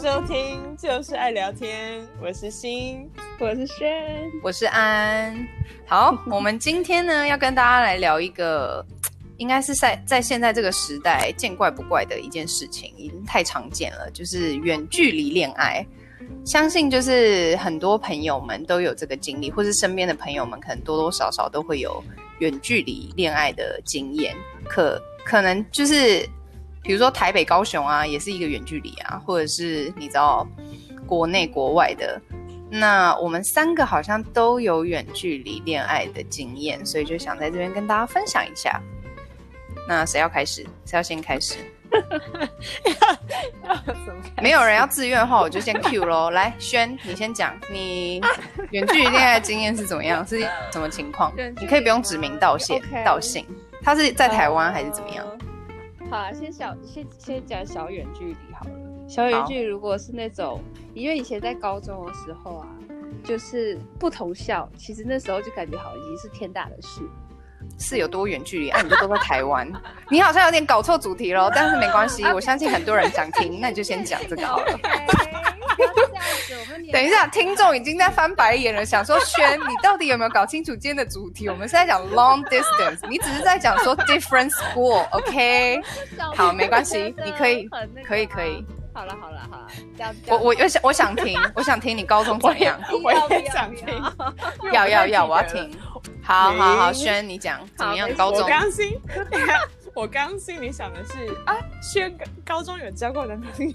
收听，就是爱聊天。我是心，我是轩，我是安。好，我们今天呢要跟大家来聊一个，应该是在在现在这个时代见怪不怪的一件事情，已经太常见了，就是远距离恋爱。相信就是很多朋友们都有这个经历，或是身边的朋友们可能多多少少都会有远距离恋爱的经验。可可能就是，比如说台北、高雄啊，也是一个远距离啊，或者是你知道国内国外的。那我们三个好像都有远距离恋爱的经验，所以就想在这边跟大家分享一下。那谁要开始？谁要先开始？没有人要自愿的话，我就先 Q 喽。来，轩，你先讲，你远距离恋爱经验是怎么样？是什么情况？你可以不用指名道姓，道姓。他是在台湾还是怎么样？呃、好啊，先小先先讲小远距离好了。小远距离如果是那种，因为以前在高中的时候啊，就是不同校，其实那时候就感觉好像已经是天大的事。是有多远距离？啊，你就都在台湾。你好像有点搞错主题喽，但是没关系，我相信很多人想听，那你就先讲这个好了。等一下，听众已经在翻白眼了，想说轩，你到底有没有搞清楚今天的主题？我们是在讲 long distance，你只是在讲说 different school，OK？好，没关系，你可以，可以，可以。好了，好了，好了，这样，我我我想我想听，我想听你高中怎么样？我也想听，要要要，我要听。好 好好，轩你讲怎么样？高中，我刚心，我刚心里想的是啊，轩高中有交过男朋友，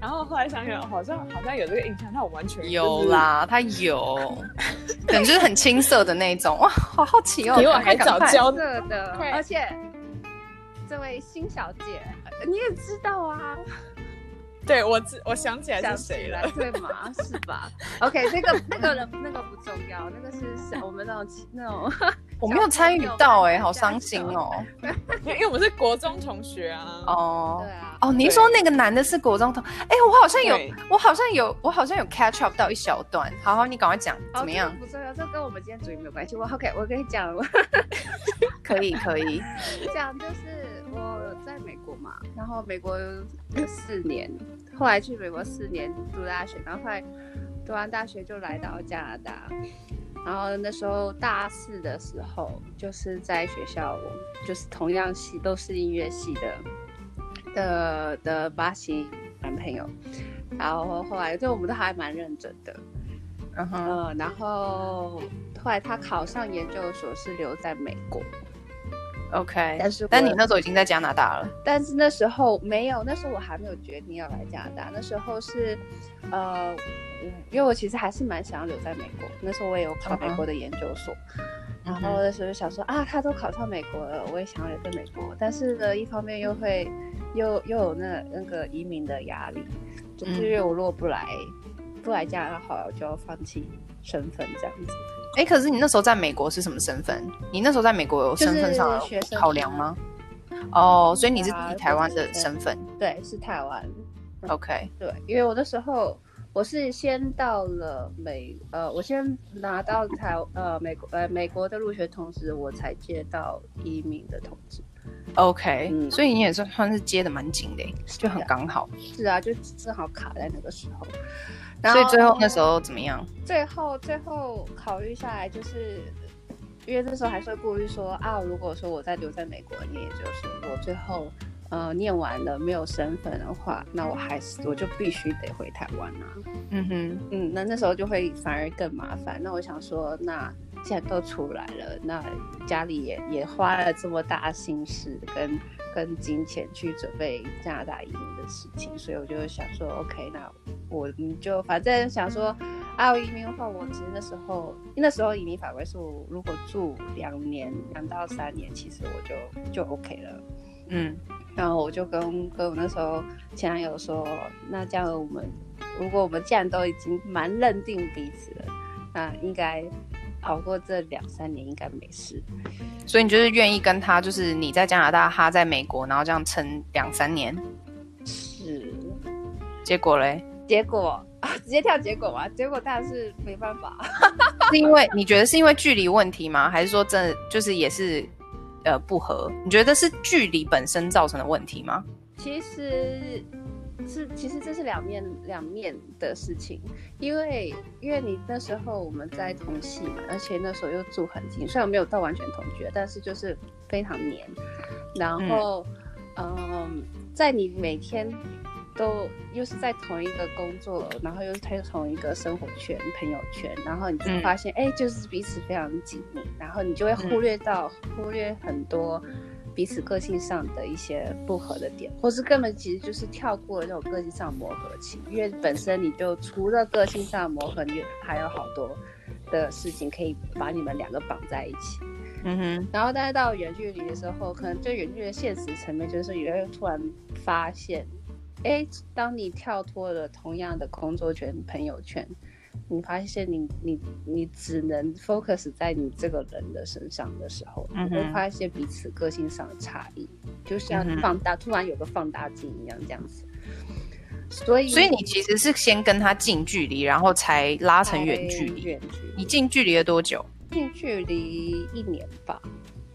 然后后来想想，好像好像有这个印象，但我完全有啦，他有，可能就是很青涩的那种哇，好好奇哦，比我还早交的，而且这位新小姐你也知道啊。对我，我想起来是谁了，对吗？是吧？OK，那个那个人那个不重要，那个是我们那种那种，我没有参与到哎、欸，好伤心哦。因为我们是国中同学啊。哦，对啊。哦，你说那个男的是国中同，哎，我好像有，我好像有，我好像有 catch up 到一小段。好好，你赶快讲，怎么样？不重要，这跟我们今天主题没有关系。我 OK，我跟你讲，可以 可以。讲就是我在美国嘛，然后美国有四年。后来去美国四年读大学，然后后来读完大学就来到加拿大，然后那时候大四的时候，就是在学校，就是同样系都是音乐系的的的巴西男朋友，然后后来就我们都还蛮认真的，嗯哼，呃，然后后来他考上研究所是留在美国。OK，但是但你那时候已经在加拿大了。但是那时候没有，那时候我还没有决定要来加拿大。那时候是，呃，因为我其实还是蛮想要留在美国。那时候我也有考美国的研究所，嗯、然后那时候就想说啊，他都考上美国了，我也想要留在美国。但是呢，一方面又会又又有那那个移民的压力，就是因为我如果不来、嗯、不来加拿大，好，我就要放弃身份这样子。哎，可是你那时候在美国是什么身份？你那时候在美国有身份上的考量吗？哦，oh, 所以你是以台湾的身份？对，是台湾。OK，对，因为我那时候我是先到了美，呃，我先拿到台呃美国呃美国的入学通知，我才接到移民的通知。OK，嗯，所以你也算算是接的蛮紧的，就很刚好。是啊，就正好卡在那个时候。所以最后那时候怎么样？最后最后考虑下来，就是因为那时候还是会顾虑说啊，如果说我再留在美国念也就是，我最后呃念完了没有身份的话，那我还是我就必须得回台湾啊。嗯哼，嗯，那那时候就会反而更麻烦。那我想说，那既然都出来了，那家里也也花了这么大心思跟跟金钱去准备加拿大移民的事情，所以我就想说，OK，那。我你就反正想说，啊，移民的话，我其实那时候，那时候移民法规是，我如果住两年，两到三年，其实我就就 OK 了。嗯，然后我就跟跟我那时候前男友说，那这样我们，如果我们既然都已经蛮认定彼此了，那应该熬过这两三年应该没事。所以你就是愿意跟他，就是你在加拿大，他在美国，然后这样撑两三年。是，结果嘞？结果啊，直接跳结果嘛？结果当然是没办法，是因为你觉得是因为距离问题吗？还是说真的就是也是呃不合？你觉得是距离本身造成的问题吗？其实是其实这是两面两面的事情，因为因为你那时候我们在同系嘛，而且那时候又住很近，虽然没有到完全同居，但是就是非常黏。然后，嗯，嗯，在你每天都又是在同一个工作，然后又是在同一个生活圈、朋友圈，然后你就发现，哎、嗯，就是彼此非常紧密，然后你就会忽略到、嗯、忽略很多。彼此个性上的一些不合的点，或是根本其实就是跳过了那种个性上磨合期，因为本身你就除了个性上磨合，你还有好多的事情可以把你们两个绑在一起。嗯哼。然后，但是到远距离的时候，可能就远距离的现实层面，就是你会突然发现，哎，当你跳脱了同样的工作圈、朋友圈。你发现你你你只能 focus 在你这个人的身上的时候，你会发现彼此个性上的差异，就像放大，突然有个放大镜一样这样子。所以，所以你其实是先跟他近距离，然后才拉成远距离。远距离。你近距离了多久？近距离一年吧。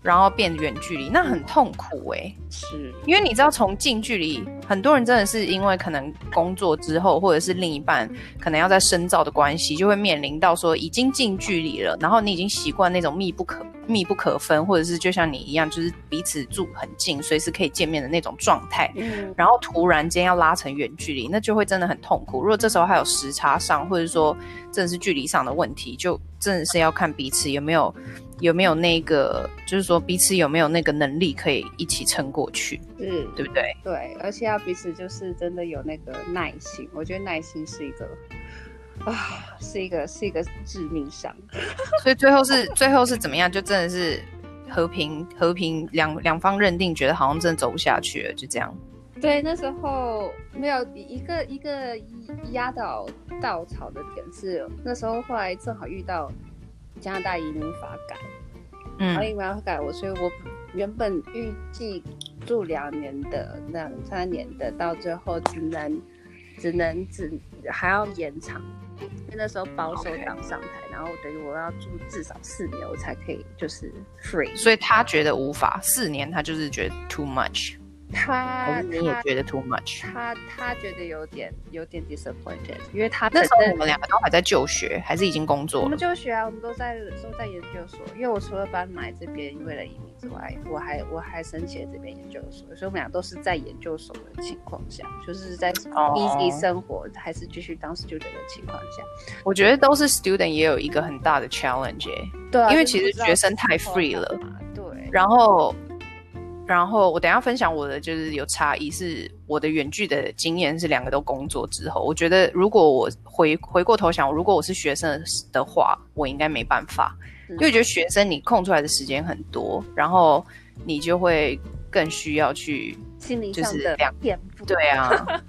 然后变远距离，那很痛苦哎、欸，是。因为你知道，从近距离，很多人真的是因为可能工作之后，或者是另一半可能要在深造的关系，就会面临到说已经近距离了，然后你已经习惯那种密不可密不可分，或者是就像你一样，就是彼此住很近，随时可以见面的那种状态。嗯，然后突然间要拉成远距离，那就会真的很痛苦。如果这时候还有时差上，或者说真的是距离上的问题，就真的是要看彼此有没有。有没有那个，就是说彼此有没有那个能力可以一起撑过去，嗯，对不对？对，而且要彼此就是真的有那个耐心，我觉得耐心是一个啊，是一个是一个致命伤。所以最后是最后是怎么样？就真的是和平和平两两方认定，觉得好像真的走不下去了，就这样。对，那时候没有一个一个压倒稻草的点是，那时候后来正好遇到。加拿大移民法改，嗯，然后移民法改我，所以我原本预计住两年的、两三年的，到最后只能、只能、只还要延长，因为那时候保守党上台.然后等于我要住至少四年，我才可以就是 free，所以他觉得无法四年，他就是觉得 too much。他你也觉得 too much，他他，觉得有点有点 disappointed，因为他那时候我们两个都还在就学，还是已经工作？我们就学啊，我们都在都在研究所。因为我除了搬来这边为了移民之外，我还我还申请了这边研究所，所以我们俩都是在研究所的情况下，就是在 easy 生活、oh. 还是继续当 student 的情况下。我觉得都是 student 也有一个很大的 challenge，对、啊，因为其实学生太 free 了，对，然后。然后我等一下分享我的就是有差异，是我的远距的经验是两个都工作之后，我觉得如果我回回过头想，如果我是学生的话，我应该没办法，因为觉得学生你空出来的时间很多，然后你就会更需要去心理上的颠覆。对啊，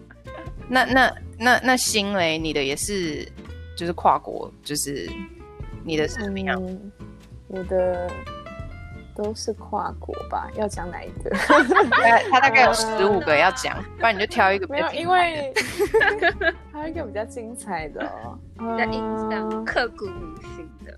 那那那那心嘞，你的也是就是跨国，就是你的是怎么样？嗯，我的。都是跨国吧？要讲哪一个？他大概有十五个要讲，不然你就挑一个。没有，因为 还有一个比较精彩的，比较印象刻骨铭心的。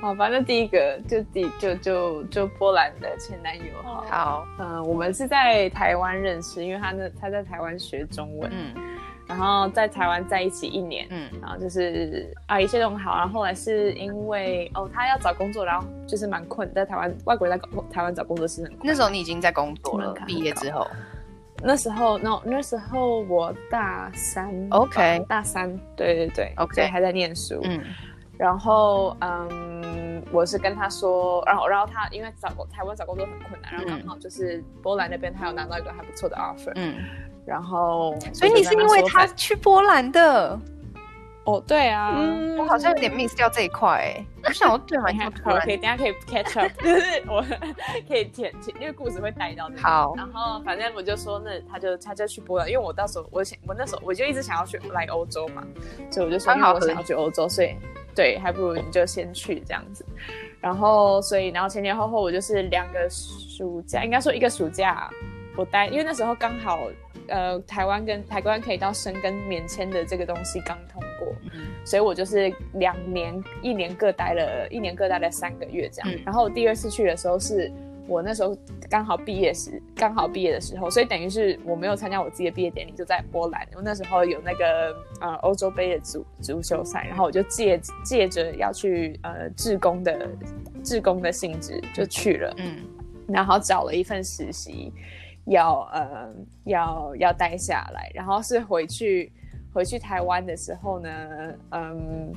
好，吧，那第一个就第就就就波兰的前男友。好，嗯，我们是在台湾认识，因为他那他在台湾学中文。嗯。然后在台湾在一起一年，嗯，然后就是啊，一切都很好。然后后来是因为哦，他要找工作，然后就是蛮困，在台湾外国人在台湾找工作是很困。那时候你已经在工作了，毕业之后。那时候，no，那时候我大三，OK，大三，对对对，OK，还在念书。嗯，然后嗯，我是跟他说，然后然后他因为找台湾找工作很困难，然后刚好就是波兰那边他有拿到一个还不错的 offer，嗯。然后，所以你是因为他去波兰的？哦，对啊，嗯，我好像有点 miss 掉这一块哎。我想，我对嘛，好，可以，等下可以 catch up，就是我可以填，因为故事会带到那。好，然后反正我就说，那他就他就去波兰，因为我到时候我想，我那时候我就一直想要去来欧洲嘛，所以我就说，那我想要去欧洲，所以对，还不如你就先去这样子。然后，所以，然后前前后后我就是两个暑假，应该说一个暑假。我待，因为那时候刚好，呃，台湾跟台湾可以到申根免签的这个东西刚通过，嗯，所以我就是两年，一年各待了，一年各待了三个月这样。嗯，然后我第二次去的时候是我那时候刚好毕业时，刚好毕业的时候，所以等于是我没有参加我自己的毕业典礼，就在波兰。我那时候有那个呃欧洲杯的足足球赛，然后我就借借着要去呃志工的志工的性质就去了，嗯，然后找了一份实习，要呃要要待下来，然后是回去回去台湾的时候呢，嗯。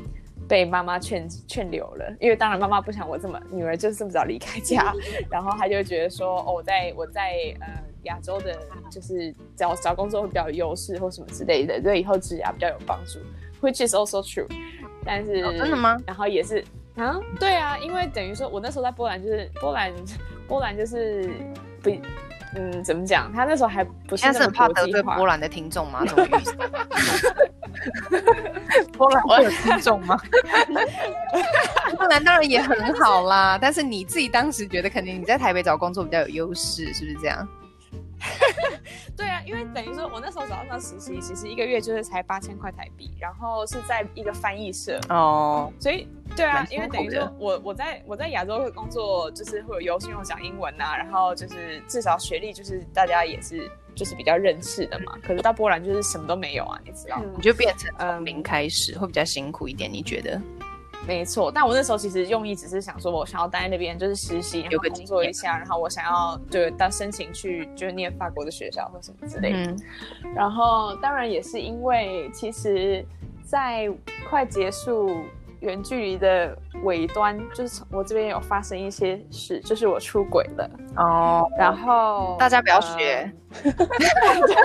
被妈妈劝劝留了，因为当然妈妈不想我这么女儿就是这么早离开家，然后她就会觉得说，哦，我在我在呃亚洲的，就是找找工作会比较有优势或什么之类的，对以后职涯比较有帮助，which is also true。但是、哦、真的吗？然后也是啊，对啊，因为等于说我那时候在波兰，就是波兰波兰就是不。嗯，怎么讲？他那时候还不是他是很怕得罪波兰的听众吗？什么意思？波兰会有听众吗？波兰当然也很好啦，但是你自己当时觉得，肯定你在台北找工作比较有优势，是不是这样？对啊，因为等于说，我那时候找到那实习，其实一个月就是才八千块台币，然后是在一个翻译社哦，所以对啊，因为等于说我我在我在亚洲会工作，就是会有优势，因为我讲英文啊，然后就是至少学历就是大家也是就是比较认识的嘛。可是到波兰就是什么都没有啊，你知道吗？你就变成从零开始，会比较辛苦一点，你觉得？没错，但我那时候其实用意只是想说，我想要待在那边就是实习，然后工作一下，然后我想要就到申请去就是念法国的学校或什么之类的。嗯、然后当然也是因为，其实，在快结束远距离的尾端，就是我这边有发生一些事，就是我出轨了哦。然后大家不要学，呃、对，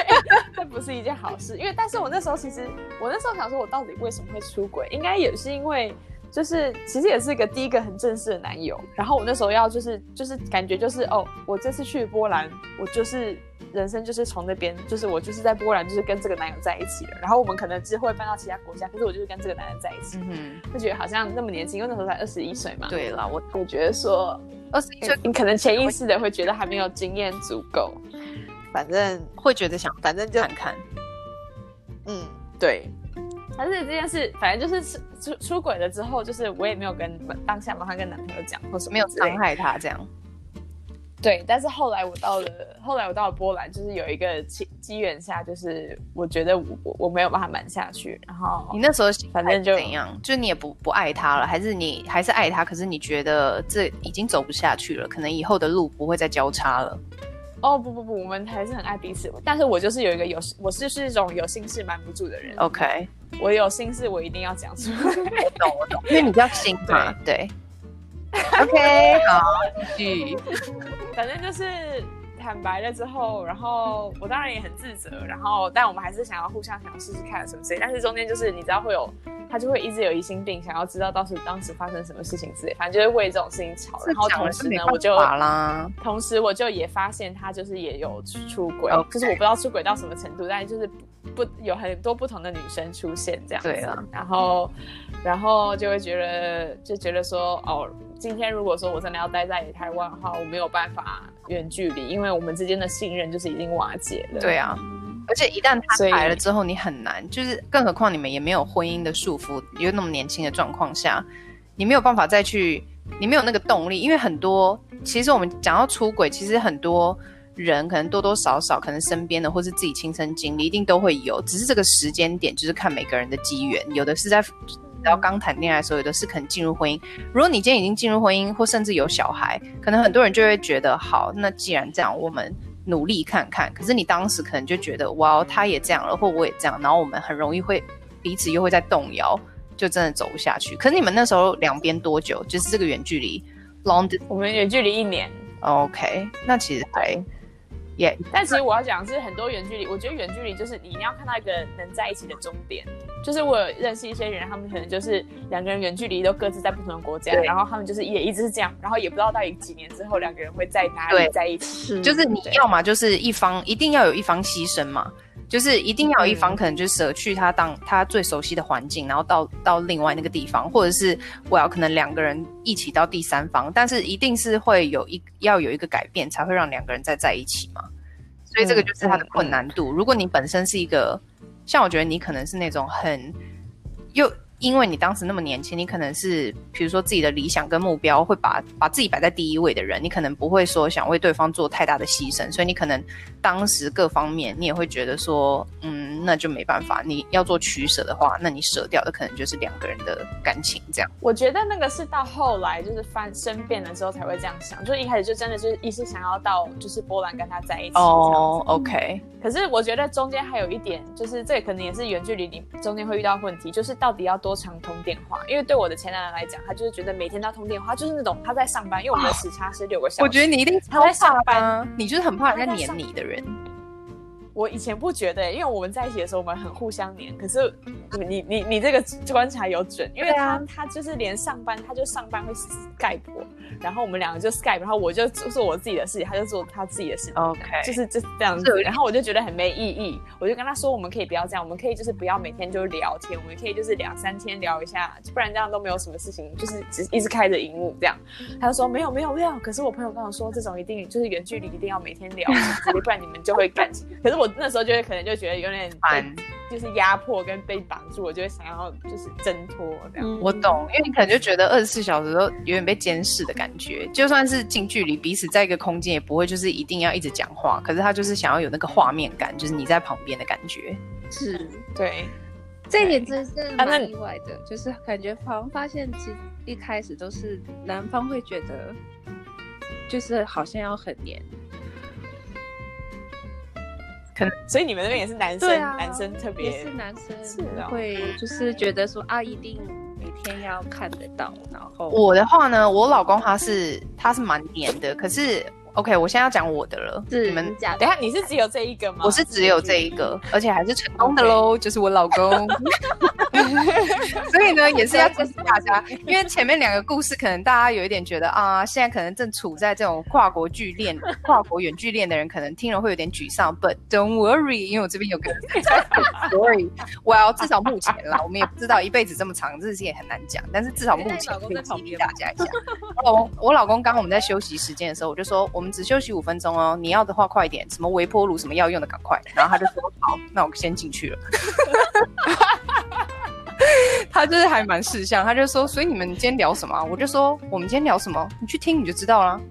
这不是一件好事。因为但是我那时候其实，我那时候想说，我到底为什么会出轨？应该也是因为。就是其实也是一个第一个很正式的男友，然后我那时候要就是就是感觉就是哦，我这次去波兰，我就是人生就是从那边，就是我就是在波兰就是跟这个男友在一起了，然后我们可能之后会搬到其他国家，可是我就是跟这个男人在一起，嗯，就觉得好像那么年轻，因为那时候才二十一岁嘛。对了，我我觉得说二十一岁，你可能潜意识的会觉得还没有经验足够，反正会觉得想，反正就看看，嗯，对。但是这件事，反正就是出出轨了之后，就是我也没有跟当下马上跟男朋友讲，或是没有伤害他这样。对，但是后来我到了，后来我到了波兰，就是有一个机机缘下，就是我觉得我我没有办法瞒下去。然后你那时候反正就怎样，就你也不不爱他了，还是你还是爱他？可是你觉得这已经走不下去了，可能以后的路不会再交叉了。哦不不不，我们还是很爱彼此。但是我就是有一个有，我是是一种有心事瞒不住的人。OK。我有心事，我一定要讲出来。我懂，我懂，因为你比较新嘛。对。OK，好，继续。反正就是坦白了之后，然后我当然也很自责，然后但我们还是想要互相想要试试看什么之类。但是中间就是你知道会有，他就会一直有疑心病，想要知道当时当时发生什么事情之类。反正就是为这种事情吵。然后同时呢，我就同时我就也发现他就是也有出轨.就是我不知道出轨到什么程度，但是就是。不有很多不同的女生出现这样子，对啊，然后，然后就会觉得就觉得说，哦，今天如果说我真的要待在台湾的话，我没有办法远距离，因为我们之间的信任就是已经瓦解了。对啊，而且一旦他来了之后，你很难，就是更何况你们也没有婚姻的束缚，又那么年轻的状况下，你没有办法再去，你没有那个动力，因为很多，其实我们讲到出轨，其实很多。人可能多多少少，可能身边的或是自己亲身经历，一定都会有。只是这个时间点，就是看每个人的机缘。有的是在要刚谈恋爱的时候，有的是可能进入婚姻。如果你今天已经进入婚姻，或甚至有小孩，可能很多人就会觉得，好，那既然这样，我们努力看看。可是你当时可能就觉得，哇，他也这样了，或我也这样，然后我们很容易会彼此又会在动摇，就真的走不下去。可是你们那时候两边多久？就是这个远距离，long，我们远距离一年。OK，那其实还。Yeah, 但其实我要讲的是很多远距离，我觉得远距离就是你一定要看到一个能在一起的终点。就是我有认识一些人，他们可能就是两个人远距离都各自在不同的国家，然后他们就是也一直是这样，然后也不知道到底几年之后两个人会在哪里在一起。对就是你要嘛就是一方一定要有一方牺牲嘛，就是一定要有一方可能就舍去他当他最熟悉的环境，然后到到另外那个地方，或者是我要可能两个人一起到第三方，但是一定是会有一要有一个改变，才会让两个人再在一起嘛。所以这个就是他的困难度。嗯嗯、如果你本身是一个，像我觉得你可能是那种很又因为你当时那么年轻，你可能是比如说自己的理想跟目标会把把自己摆在第一位的人，你可能不会说想为对方做太大的牺牲，所以你可能当时各方面你也会觉得说，嗯，那就没办法，你要做取舍的话，那你舍掉的可能就是两个人的感情这样。我觉得那个是到后来就是翻身变了之后才会这样想，就一开始就真的就是一直想要到就是波兰跟他在一起。哦、oh，OK。可是我觉得中间还有一点，就是这可能也是远距离你中间会遇到问题，就是到底要多长通电话？因为对我的前男友来讲，他就是觉得每天都要通电话，就是那种他在上班，因为我们的时差是六个小时。我觉得你一定他在上班，你就是很怕人家黏你的人。我以前不觉得，因为我们在一起的时候，我们很互相黏。可是你你你这个观察有准，因为他、啊、他就是连上班，他就上班会 Skype 我，然后我们两个就 Skype，然后我就做我自己的事情，他就做他自己的事情。OK，就是就是这样子。然后我就觉得很没意义，我就跟他说，我们可以不要这样，我们可以就是不要每天就聊天，我们可以就是两三天聊一下，不然这样都没有什么事情，就是只一直开着荧幕这样。他就说没有没有没有，可是我朋友跟我说，这种一定就是远距离一定要每天聊，不然你们就会感情。可是我。那时候就会可能就觉得有点烦，就是压迫跟被绑住，我就会想要就是挣脱这样。我懂，因为你可能就觉得二十四小时都有点被监视的感觉，就算是近距离彼此在一个空间，也不会就是一定要一直讲话。可是他就是想要有那个画面感，就是你在旁边的感觉。是，对，这一点真是蛮意外的，就是感觉好像发现其实一开始都是男方会觉得，就是好像要很黏。可能，所以你们那边也是男生，啊、男生特别也是男生会就是觉得说啊，一定每天要看得到。然后我的话呢，我老公他是他是蛮黏的，可是。OK，我现在要讲我的了。是你们讲，等下你是只有这一个吗？我是只有这一个，而且还是成功的喽就是我老公。所以呢，也是要支持大家，因为前面两个故事可能大家有一点觉得啊，现在可能正处在这种跨国剧恋、跨国远距恋的人，可能听了会有点沮丧。But don't worry，因为我这边有个 story。Well，至少目前啦，我们也不知道一辈子这么长，日子也很难讲。但是至少目前可以激励大家一下。哦，我老公刚刚我们在休息时间的时候，我就说我们。只休息五分钟哦，你要的话快一点，什么微波炉什么要用的赶快。然后他就说好，那我先进去了。他就是还蛮识相，他就说，所以你们今天聊什么？我就说我们今天聊什么，你去听你就知道了。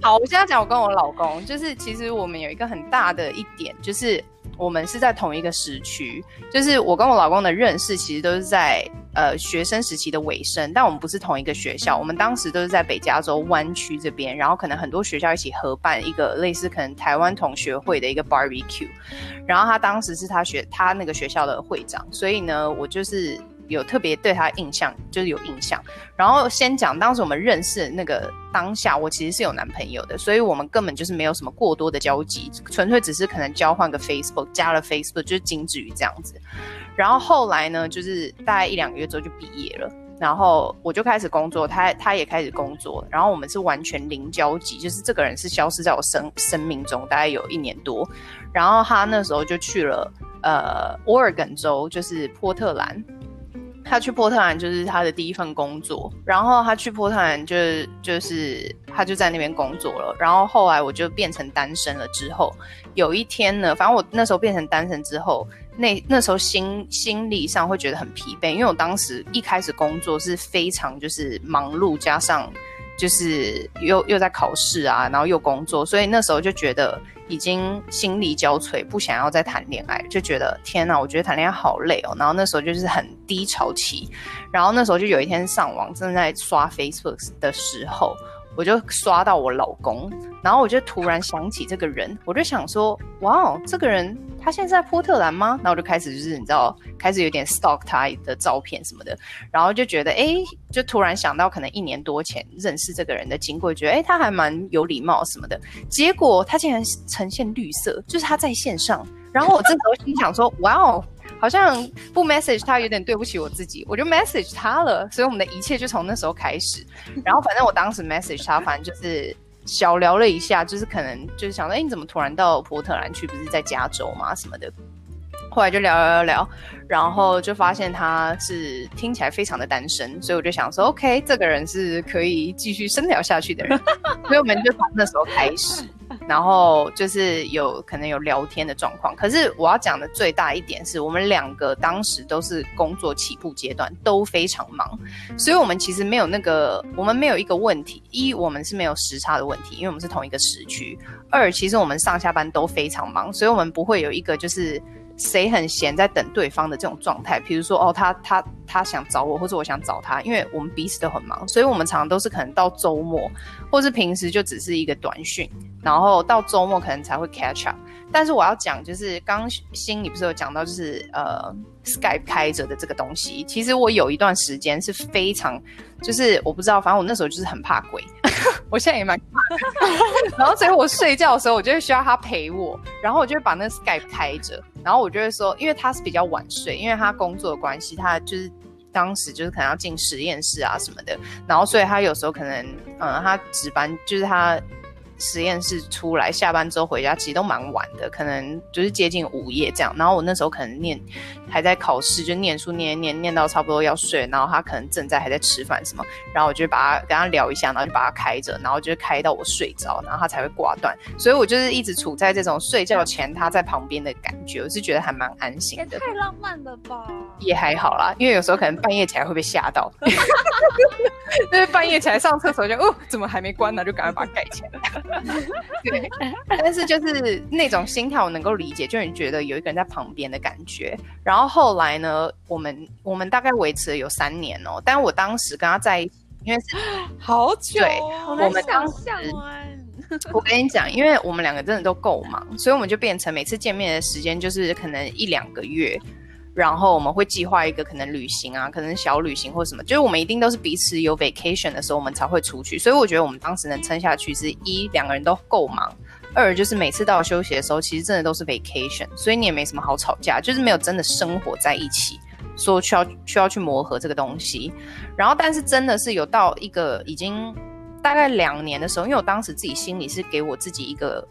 好，我现在讲我跟我老公，就是其实我们有一个很大的一点，就是我们是在同一个时区，就是我跟我老公的认识其实都是在。呃，学生时期的尾声，但我们不是同一个学校。我们当时都是在北加州湾区这边，然后可能很多学校一起合办一个类似可能台湾同学会的一个 barbecue。然后他当时是他学他那个学校的会长，所以呢，我就是有特别对他印象，就是有印象。然后先讲当时我们认识那个当下，我其实是有男朋友的，所以我们根本就是没有什么过多的交集，纯粹只是可能交换个 Facebook，加了 Facebook 就是仅止于这样子。然后后来呢，就是大概一两个月之后就毕业了，然后我就开始工作，他他也开始工作，然后我们是完全零交集，就是这个人是消失在我生生命中大概有一年多，然后他那时候就去了呃奥尔根州，就是波特兰，他去波特兰就是他的第一份工作，然后他去波特兰就就是他就在那边工作了，然后后来我就变成单身了之后，有一天呢，反正我那时候变成单身之后。那那时候心心理上会觉得很疲惫，因为我当时一开始工作是非常就是忙碌，加上就是又又在考试啊，然后又工作，所以那时候就觉得已经心力交瘁，不想要再谈恋爱，就觉得天哪，我觉得谈恋爱好累哦。然后那时候就是很低潮期，然后那时候就有一天上网正在刷 Facebook 的时候，我就刷到我老公，然后我就突然想起这个人，我就想说，哇哦，这个人。他现在在波特兰吗？然后我就开始就是你知道，开始有点 stalk 他的照片什么的，然后就觉得哎，就突然想到可能一年多前认识这个人的经过，觉得哎，他还蛮有礼貌什么的。结果他竟然呈现绿色，就是他在线上。然后我这时候心想说，哇哦，好像不 message 他有点对不起我自己，我就 message 他了。所以我们的一切就从那时候开始。然后反正我当时 message 他，反正就是。小聊了一下，就是可能就是想说，哎、欸，你怎么突然到波特兰去？不是在加州吗？什么的。后来就聊聊聊聊，然后就发现他是听起来非常的单身，所以我就想说，OK，这个人是可以继续深聊下去的人。所以我们就从那时候开始，然后就是有可能有聊天的状况。可是我要讲的最大一点是我们两个当时都是工作起步阶段，都非常忙，所以我们其实没有那个，我们没有一个问题：一，我们是没有时差的问题，因为我们是同一个时区；二，其实我们上下班都非常忙，所以我们不会有一个就是。谁很闲在等对方的这种状态，比如说哦，他他他想找我，或者我想找他，因为我们彼此都很忙，所以我们常常都是可能到周末，或是平时就只是一个短讯，然后到周末可能才会 catch up。但是我要讲，就是刚心里不是有讲到，就是呃，Skype 开着的这个东西。其实我有一段时间是非常，就是我不知道，反正我那时候就是很怕鬼，我现在也蛮怕。然后所以我睡觉的时候，我就会需要他陪我，然后我就会把那个 Skype 开着，然后我就会说，因为他是比较晚睡，因为他工作的关系，他就是当时就是可能要进实验室啊什么的，然后所以他有时候可能，嗯，他值班就是他。实验室出来，下班之后回家，其实都蛮晚的，可能就是接近午夜这样。然后我那时候可能念还在考试，就念书念念念到差不多要睡，然后他可能正在还在吃饭什么，然后我就把他跟他聊一下，然后就把他开着，然后就开到我睡着，然后他才会挂断。所以我就是一直处在这种睡觉前他在旁边的感觉，我是觉得还蛮安心的。也太浪漫了吧？也还好啦，因为有时候可能半夜起来会被吓到，就是半夜起来上厕所就哦，怎么还没关呢？就赶快把它盖起来。对，但是就是那种心跳我能够理解，就你觉得有一个人在旁边的感觉。然后后来呢，我们我们大概维持了有三年哦。但我当时跟他在一起，因为是 好久，对，我们当时，我跟你讲，因为我们两个真的都够忙，所以我们就变成每次见面的时间就是可能一两个月。然后我们会计划一个可能旅行啊，可能小旅行或什么，就是我们一定都是彼此有 vacation 的时候，我们才会出去。所以我觉得我们当时能撑下去，是一两个人都够忙，二就是每次到休息的时候，其实真的都是 vacation，所以你也没什么好吵架，就是没有真的生活在一起，说需要需要去磨合这个东西。然后，但是真的是有到一个已经大概两年的时候，因为我当时自己心里是给我自己一个。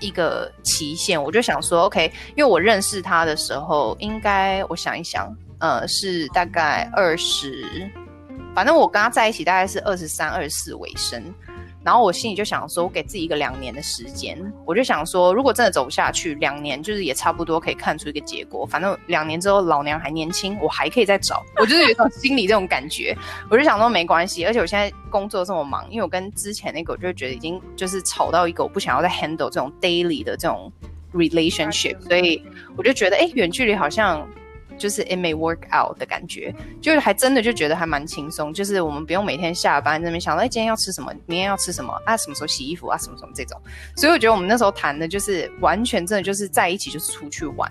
一个期限，我就想说，OK，因为我认识他的时候，应该我想一想，呃，是大概二十，反正我跟他在一起大概是二十三、二十四尾声。然后我心里就想说，我给自己一个两年的时间，我就想说，如果真的走不下去，两年就是也差不多可以看出一个结果。反正两年之后老娘还年轻，我还可以再找。我就是有一种 心里这种感觉，我就想说没关系。而且我现在工作这么忙，因为我跟之前那个，我就觉得已经就是吵到一个我不想要再 handle 这种 daily 的这种 relationship，所以我就觉得，哎，远距离好像。就是 it may work out 的感觉，就是还真的就觉得还蛮轻松，就是我们不用每天下班在那边想，哎，今天要吃什么，明天要吃什么啊，什么时候洗衣服啊，什么什么这种。所以我觉得我们那时候谈的就是完全真的就是在一起就是出去玩。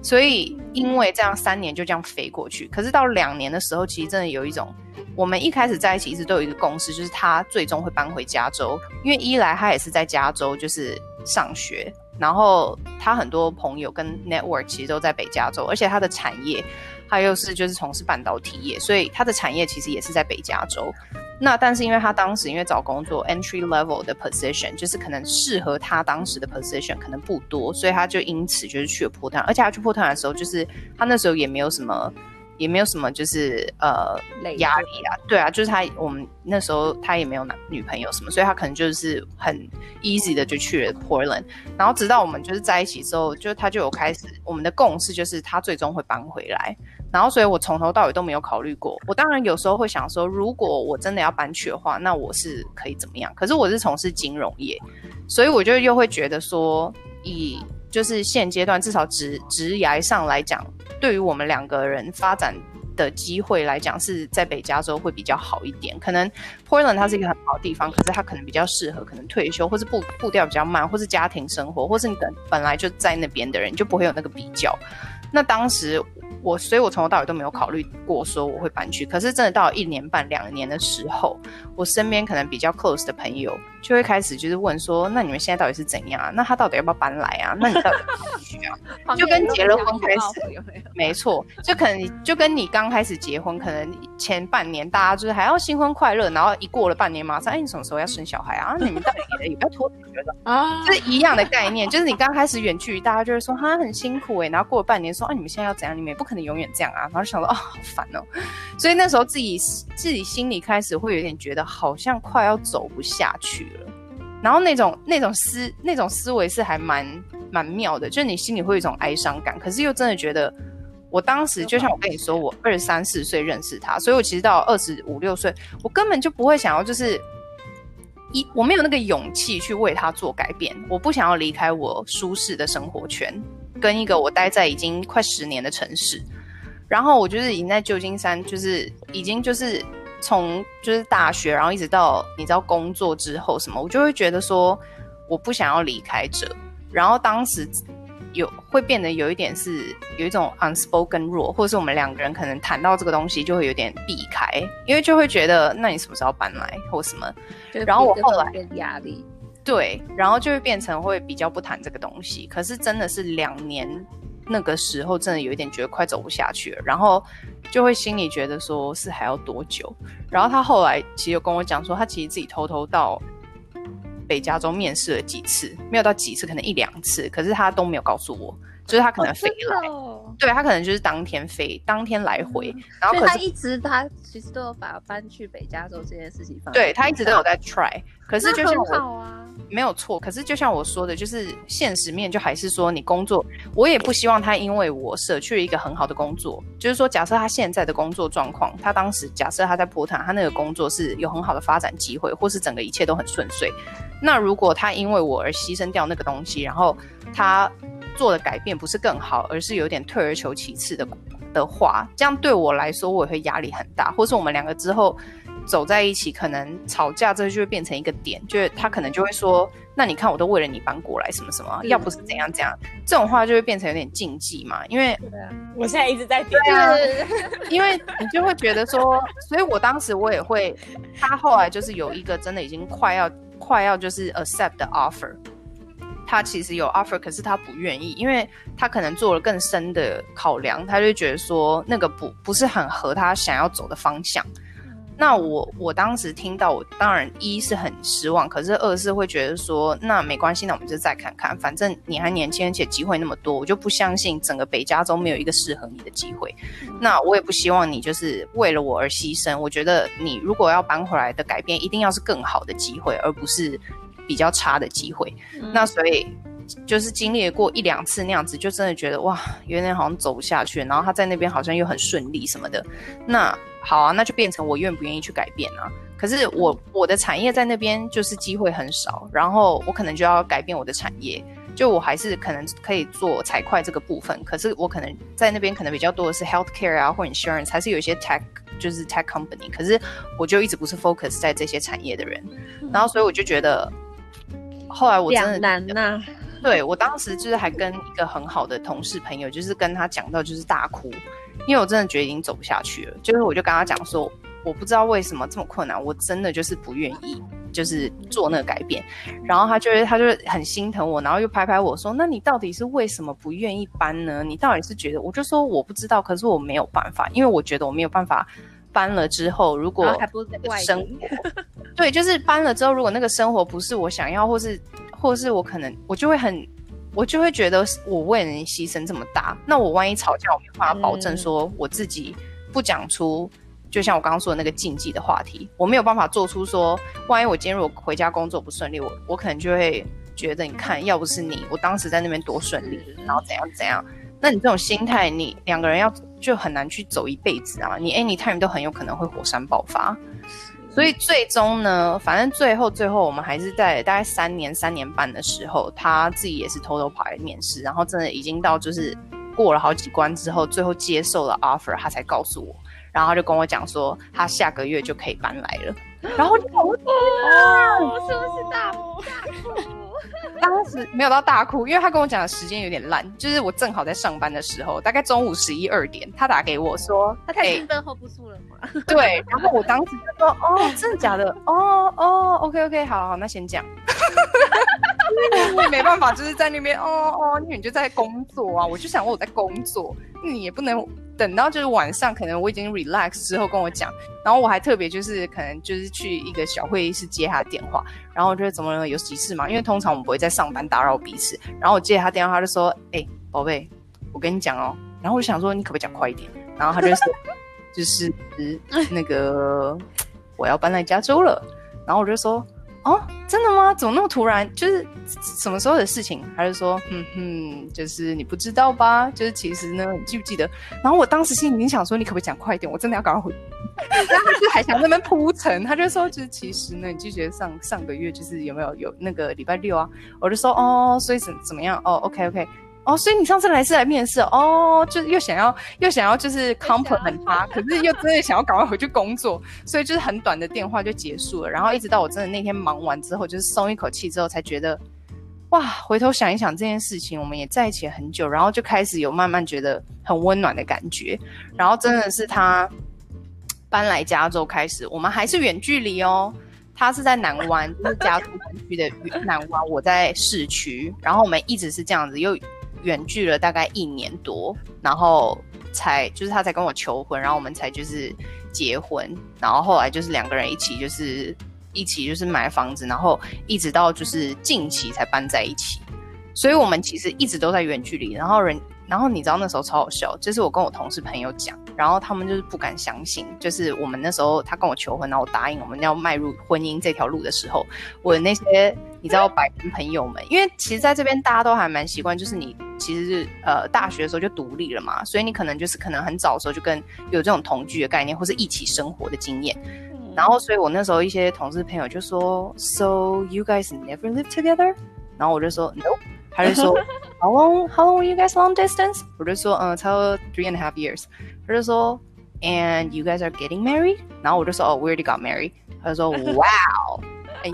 所以因为这样三年就这样飞过去，可是到两年的时候，其实真的有一种，我们一开始在一起一直都有一个共识，就是他最终会搬回加州，因为一来他也是在加州就是上学。然后他很多朋友跟 network 其实都在北加州，而且他的产业，他又是就是从事半导体业，所以他的产业其实也是在北加州。那但是因为他当时因为找工作 entry level 的 position，就是可能适合他当时的 position 可能不多，所以他就因此就是去了波特兰。而且他去波特兰的时候，就是他那时候也没有什么。也没有什么，就是呃压力啊，对啊，就是他我们那时候他也没有男女朋友什么，所以他可能就是很 easy 的就去了 Portland，然后直到我们就是在一起之后，就他就有开始我们的共识，就是他最终会搬回来，然后所以我从头到尾都没有考虑过，我当然有时候会想说，如果我真的要搬去的话，那我是可以怎么样？可是我是从事金融业，所以我就又会觉得说，以就是现阶段至少职职涯上来讲。对于我们两个人发展的机会来讲，是在北加州会比较好一点。可能 Portland 它是一个很好的地方，可是它可能比较适合可能退休，或是步步调比较慢，或是家庭生活，或是你本本来就在那边的人，就不会有那个比较。那当时。我所以，我从头到尾都没有考虑过说我会搬去。可是真的到了一年半、两年的时候，我身边可能比较 close 的朋友就会开始就是问说：“那你们现在到底是怎样啊？那他到底要不要搬来啊？那你到底要不要去啊？” 就跟结了婚开始，没错，就可能就跟你刚开始结婚，可能前半年大家就是还要新婚快乐，然后一过了半年，马上哎，你什么时候要生小孩啊？你们到底也不要拖啊？就是一样的概念，就是你刚开始远距离，大家就会说他很辛苦哎、欸，然后过了半年说啊，你们现在要怎样？你们也不可能永远这样啊，然后就想说哦，好烦哦，所以那时候自己自己心里开始会有点觉得好像快要走不下去然后那种那种思那种思维是还蛮蛮妙的，就是你心里会有一种哀伤感，可是又真的觉得，我当时就像我跟你说，我二三四岁认识他，所以我其实到二十五六岁，我根本就不会想要就是一我没有那个勇气去为他做改变，我不想要离开我舒适的生活圈，跟一个我待在已经快十年的城市，然后我就是已经在旧金山，就是已经就是。从就是大学，然后一直到你知道工作之后什么，我就会觉得说我不想要离开这。然后当时有会变得有一点是有一种 unspoken rule，或者是我们两个人可能谈到这个东西就会有点避开，因为就会觉得那你什么时候搬来或什么。然后我后来压力对，然后就会变成会比较不谈这个东西。可是真的是两年。那个时候真的有一点觉得快走不下去了，然后就会心里觉得说是还要多久。然后他后来其实有跟我讲说，他其实自己偷偷到北加州面试了几次，没有到几次，可能一两次，可是他都没有告诉我。就是他可能飞来，哦、对他可能就是当天飞，当天来回。嗯、然后他一直他其实都有把搬去北加州这件事情放。对他一直都有在 try，可是就是我好啊，没有错。可是就像我说的，就是现实面就还是说你工作，我也不希望他因为我舍去了一个很好的工作。就是说，假设他现在的工作状况，他当时假设他在波坦，他那个工作是有很好的发展机会，或是整个一切都很顺遂。那如果他因为我而牺牲掉那个东西，然后他。做的改变不是更好，而是有点退而求其次的的话，这样对我来说我也会压力很大。或是我们两个之后走在一起，可能吵架，这就会变成一个点，就是他可能就会说：“那你看，我都为了你搬过来，什么什么，要不是怎样怎样。”这种话就会变成有点禁忌嘛。因为我现在一直在点啊，因为你就会觉得说，所以我当时我也会，他后来就是有一个真的已经快要快要就是 accept the offer。他其实有 offer，可是他不愿意，因为他可能做了更深的考量，他就觉得说那个不不是很合他想要走的方向。那我我当时听到，我当然一是很失望，可是二是会觉得说那没关系，那我们就再看看，反正你还年轻，而且机会那么多，我就不相信整个北加州没有一个适合你的机会。那我也不希望你就是为了我而牺牲。我觉得你如果要搬回来的改变，一定要是更好的机会，而不是。比较差的机会，嗯、那所以就是经历过一两次那样子，就真的觉得哇，原来好像走不下去。然后他在那边好像又很顺利什么的，那好啊，那就变成我愿不愿意去改变啊？可是我我的产业在那边就是机会很少，然后我可能就要改变我的产业。就我还是可能可以做财会这个部分，可是我可能在那边可能比较多的是 healthcare 啊或 insurance，还是有一些 tech 就是 tech company。可是我就一直不是 focus 在这些产业的人，然后所以我就觉得。后来我真的难呐、啊，对，我当时就是还跟一个很好的同事朋友，就是跟他讲到就是大哭，因为我真的觉得已经走不下去了。就是我就跟他讲说，我不知道为什么这么困难，我真的就是不愿意，就是做那个改变。然后他就是他就很心疼我，然后又拍拍我说，那你到底是为什么不愿意搬呢？你到底是觉得？我就说我不知道，可是我没有办法，因为我觉得我没有办法搬了之后，如果生活。对，就是搬了之后，如果那个生活不是我想要，或是，或是我可能，我就会很，我就会觉得我为了你牺牲这么大，那我万一吵架，我没办法保证说我自己不讲出，就像我刚刚说的那个禁忌的话题，我没有办法做出说，万一我今天如果回家工作不顺利，我我可能就会觉得，你看，要不是你，我当时在那边多顺利，然后怎样怎样，那你这种心态，你两个人要就很难去走一辈子啊，你 anytime 都很有可能会火山爆发。所以最终呢，反正最后最后我们还是在大概三年三年半的时候，他自己也是偷偷跑来面试，然后真的已经到就是过了好几关之后，最后接受了 offer，他才告诉我，然后他就跟我讲说他下个月就可以搬来了，然后就好我是不是大大哭？当时没有到大哭，因为他跟我讲的时间有点烂，就是我正好在上班的时候，大概中午十一二点，他打给我说，他太兴奋 hold 不住了嘛。对，然后我当时就说，哦，真的假的？哦哦，OK OK，好好，那先讲。我也没办法，就是在那边，哦哦，因为你就在工作啊，我就想我在工作，你也不能。等到就是晚上，可能我已经 relax 之后跟我讲，然后我还特别就是可能就是去一个小会议室接他的电话，然后我觉得怎么？有急事嘛？因为通常我们不会在上班打扰彼此。然后我接他电话，他就说：“哎、宝贝，我跟你讲哦。”然后我就想说：“你可不可以讲快一点？”然后他就说：“就是那个我要搬来加州了。”然后我就说：“哦，真的吗？怎么那么突然？就是什么时候的事情？还是说，嗯哼，就是你不知道吧？就是其实呢，你记不记得？然后我当时心里想说，你可不可以讲快一点？我真的要赶快回。然后他就还想在那边铺陈，他就说，就是其实呢，你记不记得上上个月就是有没有有那个礼拜六啊？我就说，哦，所以怎怎么样？哦，OK OK。哦，所以你上次来是来面试哦，就是又想要又想要就是 compliment 他，可是又真的想要赶快回去工作，所以就是很短的电话就结束了。然后一直到我真的那天忙完之后，就是松一口气之后，才觉得哇，回头想一想这件事情，我们也在一起很久，然后就开始有慢慢觉得很温暖的感觉。然后真的是他搬来加州开始，我们还是远距离哦，他是在南湾，就是加州区的南湾，我在市区，然后我们一直是这样子又。远距了大概一年多，然后才就是他才跟我求婚，然后我们才就是结婚，然后后来就是两个人一起就是一起就是买房子，然后一直到就是近期才搬在一起，所以我们其实一直都在远距离。然后人，然后你知道那时候超好笑，就是我跟我同事朋友讲，然后他们就是不敢相信，就是我们那时候他跟我求婚，然后我答应我们要迈入婚姻这条路的时候，我的那些你知道白人朋友们，因为其实在这边大家都还蛮习惯，就是你。其实是呃，大学的时候就独立了嘛，所以你可能就是可能很早的时候就跟有这种同居的概念，或是一起生活的经验。嗯、然后，所以我那时候一些同事朋友就说：“So you guys never live together？” 然后我就说：“No。”他就说：“How long? How long were you guys long distance？” 我就说：“嗯，差不多 three and a half years。”他就说：“And you guys are getting married？” 然后我就说：“哦，we already got married。”他就说：“Wow。”哎，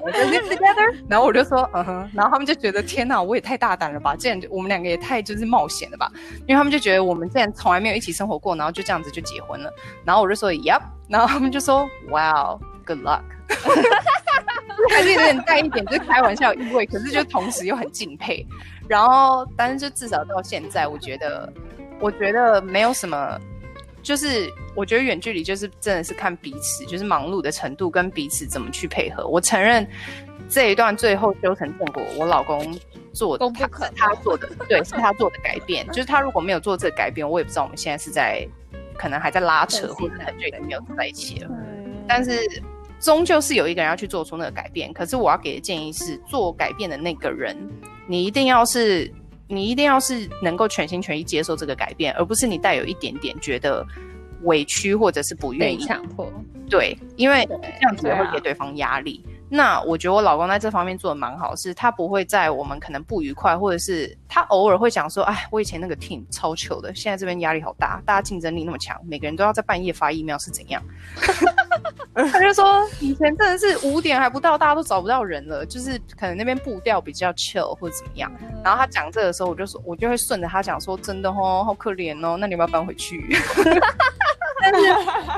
我就 live together，然后我就说，嗯哼，然后他们就觉得天哪，我也太大胆了吧，这样我们两个也太就是冒险了吧，因为他们就觉得我们之前从来没有一起生活过，然后就这样子就结婚了，然后我就说，Yep，然后他们就说，Wow，good luck，还是有点带一点就是开玩笑意味，可是就同时又很敬佩，然后但是就至少到现在，我觉得，我觉得没有什么。就是我觉得远距离就是真的是看彼此，就是忙碌的程度跟彼此怎么去配合。我承认这一段最后修成正果，我老公做的，他他做的，对，是他做的改变。就是他如果没有做这个改变，我也不知道我们现在是在可能还在拉扯，或者很久已经没有在一起了。但是终究是有一个人要去做出那个改变。可是我要给的建议是，做改变的那个人，你一定要是。你一定要是能够全心全意接受这个改变，而不是你带有一点点觉得委屈或者是不愿意强迫。对，因为这样子也会给对方压力。那我觉得我老公在这方面做的蛮好，是他不会在我们可能不愉快，或者是他偶尔会讲说：“哎，我以前那个 team 超糗的，现在这边压力好大，大家竞争力那么强，每个人都要在半夜发 email 是怎样？” 他就说：“以前真的是五点还不到，大家都找不到人了，就是可能那边步调比较 chill 或者怎么样。”然后他讲这个的时候，我就说，我就会顺着他讲说：“真的哦，好可怜哦，那你要不要搬回去？” 但是，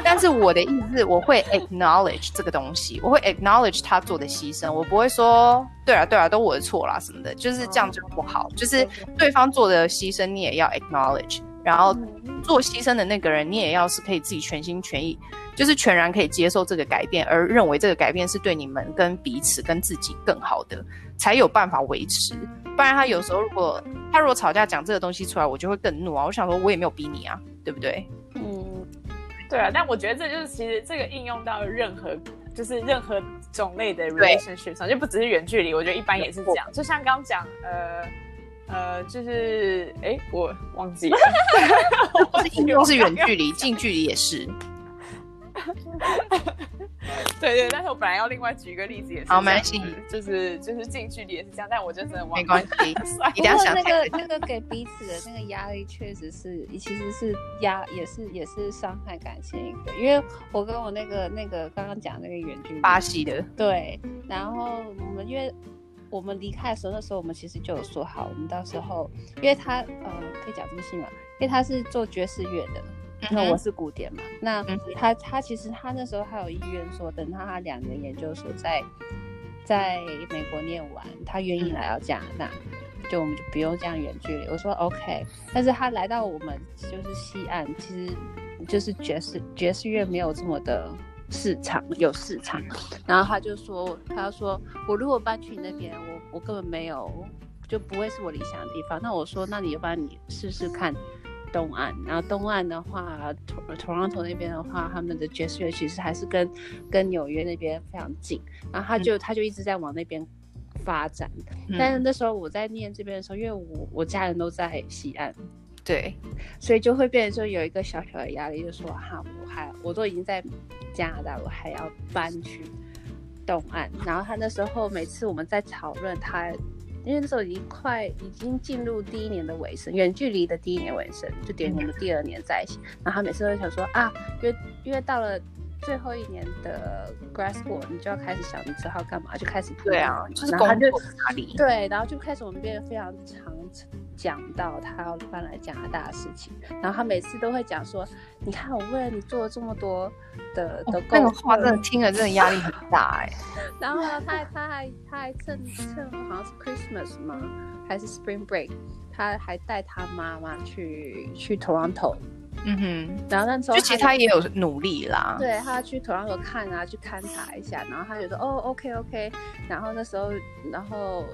但是我的意思是，我会 acknowledge 这个东西，我会 acknowledge 他做的牺牲，我不会说，对啊，对啊，都我的错啦什么的，就是这样就不好。就是对方做的牺牲，你也要 acknowledge，然后做牺牲的那个人，你也要是可以自己全心全意，就是全然可以接受这个改变，而认为这个改变是对你们跟彼此跟自己更好的，才有办法维持。不然他有时候如果他如果吵架讲这个东西出来，我就会更怒啊！我想说，我也没有逼你啊，对不对？嗯。对啊，但我觉得这就是其实这个应用到任何就是任何种类的 relationship 上，就不只是远距离，我觉得一般也是这样。就像刚刚讲，呃呃，就是哎，我忘记了，是应用是远距离，近距离也是。对对，但是我本来要另外举一个例子，也是好，没关系，就是就是近距离也是这样，但我就真的忘没关系。一定要想那个那个给彼此的那个压力，确实是其实是压，也是也是伤害感情一个。因为我跟我那个那个刚刚讲那个远距离巴西的，对，然后我们因为我们离开的时候，那时候我们其实就有说好，我们到时候因为他呃可以讲这么细吗？因为他是做爵士乐的。那我是古典嘛，那他他其实他那时候还有意愿说，等他他两年研究所在在美国念完，他愿意来到加拿大，就我们就不用这样远距离。我说 OK，但是他来到我们就是西岸，其实就是爵士爵士乐没有这么的市场，有市场。然后他就说，他说我如果搬去你那边，我我根本没有就不会是我理想的地方。那我说，那你要不然你试试看。东岸，然后东岸的话，Toronto 那边的话，他们的爵士乐其实还是跟跟纽约那边非常近，然后他就、嗯、他就一直在往那边发展。嗯、但是那时候我在念这边的时候，因为我我家人都在西岸，对，所以就会变成说有一个小小的压力，就说哈，我还我都已经在加拿大，我还要搬去东岸。然后他那时候每次我们在讨论他。因为那时候已快已经进入第一年的尾声，远距离的第一年尾声，就点我们第二年在一起。然后他每次都想说啊，约约到了最后一年的 grad school，你就要开始想你之后干嘛，就开始对啊，就是然后他就哪里对，然后就开始我们变得非常常讲到他要搬来加拿大的事情。然后他每次都会讲说，你看我为了你做了这么多的的工作，那个话真的听了真的压力很大哎。然后呢，他他还他还趁趁好像是 Christmas 吗？还是 Spring Break？他还带他妈妈去去 Toronto。嗯哼。然后那时候就其实他也有努力啦。对，他去 Toronto 看啊，去勘察一下。然后他就说哦，OK OK。然后那时候，然后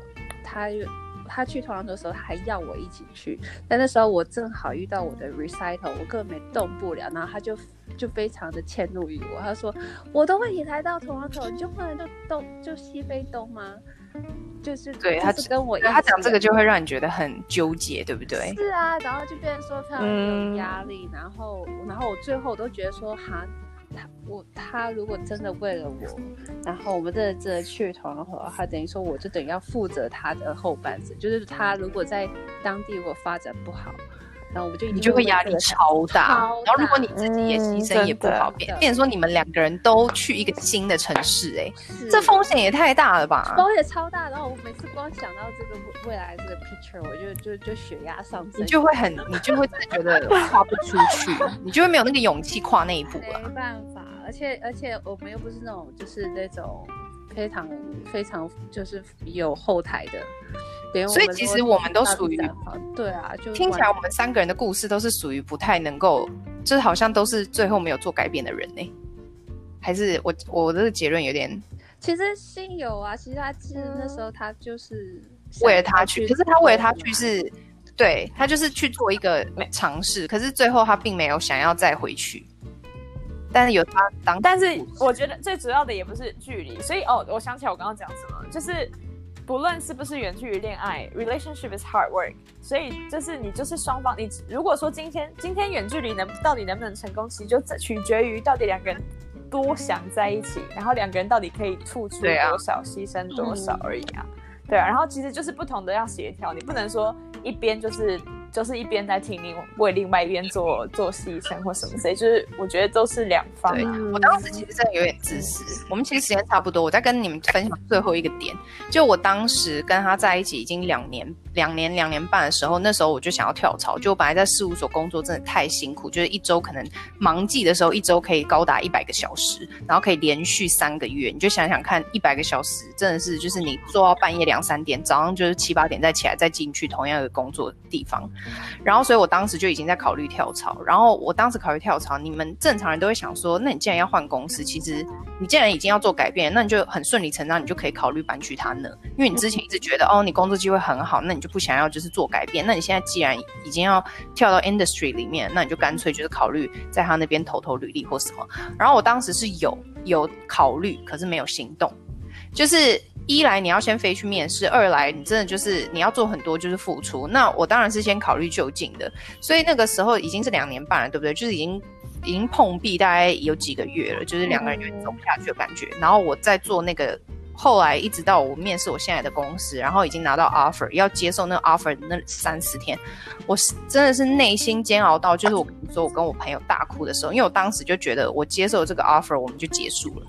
他又他去 Toronto 的时候，他还要我一起去。但那时候我正好遇到我的 recital，我根本没动不了。然后他就。就非常的迁怒于我，他说：“我都为你来到 Toronto，你就不能就东就西非东吗？”就是对他跟我一他讲这个就会让你觉得很纠结，对不对？是啊，然后就变成说非常有压力，嗯、然后然后我最后都觉得说哈，他我他如果真的为了我，然后我们真的真的去 Toronto，他等于说我就等于要负责他的后半生，就是他如果在当地如果发展不好。然后我们就你就会压力超大，然后如果你自己也牺牲也不好变，变说你们两个人都去一个新的城市，欸，哎，这风险也太大了吧？风险超大，然后我每次光想到这个未来这个 picture，我就就就血压上升，你就会很，你就会觉得 跨不出去，你就会没有那个勇气跨那一步了。没办法，而且而且我们又不是那种就是那种非常非常就是有后台的。所以其实我们都属于对啊，就听起来我们三个人的故事都是属于不太能够，就是好像都是最后没有做改变的人呢？还是我我这个结论有点？其实心有啊，其实他其实那时候他就是为了他去，可是他为了他去是，对他就是去做一个尝试，可是最后他并没有想要再回去，但是有他当，但是我觉得最主要的也不是距离，所以哦，我想起来我刚刚讲什么，就是。不论是不是远距离恋爱，relationship is hard work。所以就是你就是双方，你如果说今天今天远距离能到底能不能成功，其实就取决于到底两个人多想在一起，然后两个人到底可以付出多少，牺牲多少而已啊。对啊，然后其实就是不同的要协调，你不能说一边就是。就是一边在听你为另外一边做做牺牲或什么，所以就是我觉得都是两方。对，我当时其实真的有点自私。我们其实时间差不多，我再跟你们分享最后一个点。就我当时跟他在一起已经两年、两年、两年半的时候，那时候我就想要跳槽。就我本来在事务所工作真的太辛苦，就是一周可能忙季的时候，一周可以高达一百个小时，然后可以连续三个月。你就想想看，一百个小时真的是就是你做到半夜两三点，早上就是七八点再起来再进去同样的工作地方。然后，所以我当时就已经在考虑跳槽。然后我当时考虑跳槽，你们正常人都会想说，那你既然要换公司，其实你既然已经要做改变，那你就很顺理成章，你就可以考虑搬去他那。因为你之前一直觉得，哦，你工作机会很好，那你就不想要就是做改变。那你现在既然已经要跳到 industry 里面，那你就干脆就是考虑在他那边投投履历或什么。然后我当时是有有考虑，可是没有行动，就是。一来你要先飞去面试，二来你真的就是你要做很多就是付出。那我当然是先考虑就近的，所以那个时候已经是两年半了，对不对？就是已经已经碰壁大概有几个月了，就是两个人有点走不下去的感觉。然后我在做那个，后来一直到我面试我现在的公司，然后已经拿到 offer，要接受那 offer 那三四天，我是真的是内心煎熬到，就是我跟你说我跟我朋友大哭的时候，因为我当时就觉得我接受这个 offer，我们就结束了。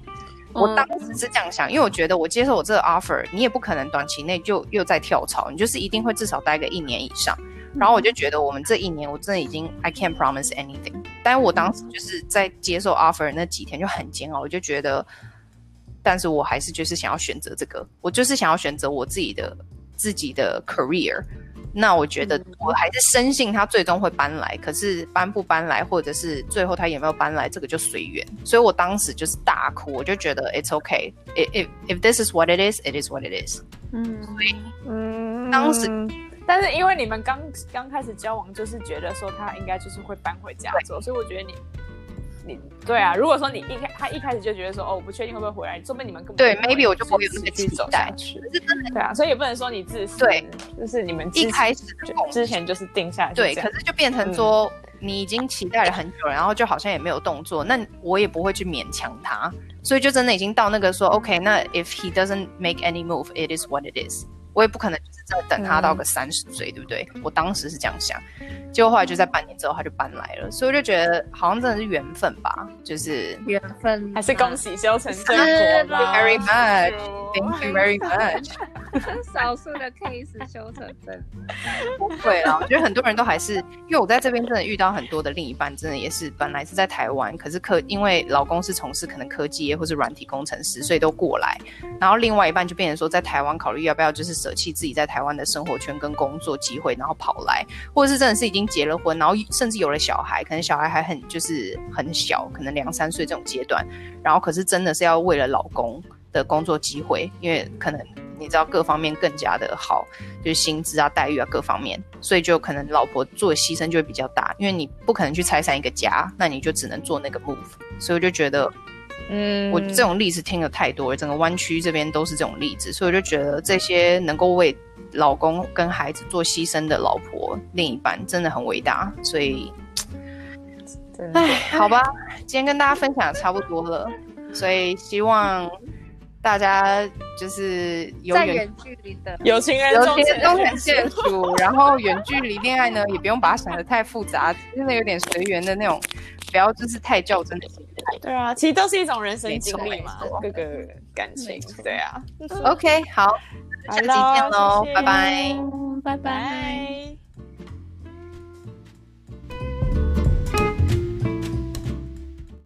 我当时是这样想，因为我觉得我接受我这个 offer，你也不可能短期内就又在跳槽，你就是一定会至少待个一年以上。然后我就觉得我们这一年我真的已经 I can't promise anything。但是我当时就是在接受 offer 那几天就很煎熬，我就觉得，但是我还是就是想要选择这个，我就是想要选择我自己的自己的 career。那我觉得我还是深信他最终会搬来，可是搬不搬来，或者是最后他有没有搬来，这个就随缘。所以我当时就是大哭，我就觉得 it's okay if if if this is what it is, it is what it is。嗯，所以嗯，当时但是因为你们刚刚开始交往，就是觉得说他应该就是会搬回加州，所以我觉得你。你对啊，如果说你一开他一开始就觉得说哦，我不确定会不会回来，说不定你们根本对，maybe 我就不会继续走下去。对啊，所以也不能说你自私，对，就是你们一开始就之前就是定下来。对，可是就变成说、嗯、你已经期待了很久，然后就好像也没有动作，那我也不会去勉强他，所以就真的已经到那个说 OK，那 if he doesn't make any move，it is what it is。我也不可能就是在等他到个三十岁，对不对？我当时是这样想，结果后来就在半年之后他就搬来了，所以我就觉得好像真的是缘分吧，就是缘分，还是恭喜修成正果吧。Very much，Thank you very much。少数的 case 修成正果。对啊，我觉得很多人都还是，因为我在这边真的遇到很多的另一半，真的也是本来是在台湾，可是科因为老公是从事可能科技业或是软体工程师，所以都过来，然后另外一半就变成说在台湾考虑要不要就是。舍弃自己在台湾的生活圈跟工作机会，然后跑来，或者是真的是已经结了婚，然后甚至有了小孩，可能小孩还很就是很小，可能两三岁这种阶段，然后可是真的是要为了老公的工作机会，因为可能你知道各方面更加的好，就是薪资啊、待遇啊各方面，所以就可能老婆做的牺牲就会比较大，因为你不可能去拆散一个家，那你就只能做那个 move，所以我就觉得。嗯，我这种例子听了太多了，整个湾区这边都是这种例子，所以我就觉得这些能够为老公跟孩子做牺牲的老婆另一半真的很伟大，所以，哎，好吧，今天跟大家分享的差不多了，所以希望大家就是有远远距离的。有情人终成眷属，然后远距离恋爱呢也不用把它想得太复杂，真的有点随缘的那种，不要就是太较真的。对啊，其实都是一种人生经历嘛，各个感情。对啊，OK，好，下期见喽，拜拜，拜拜。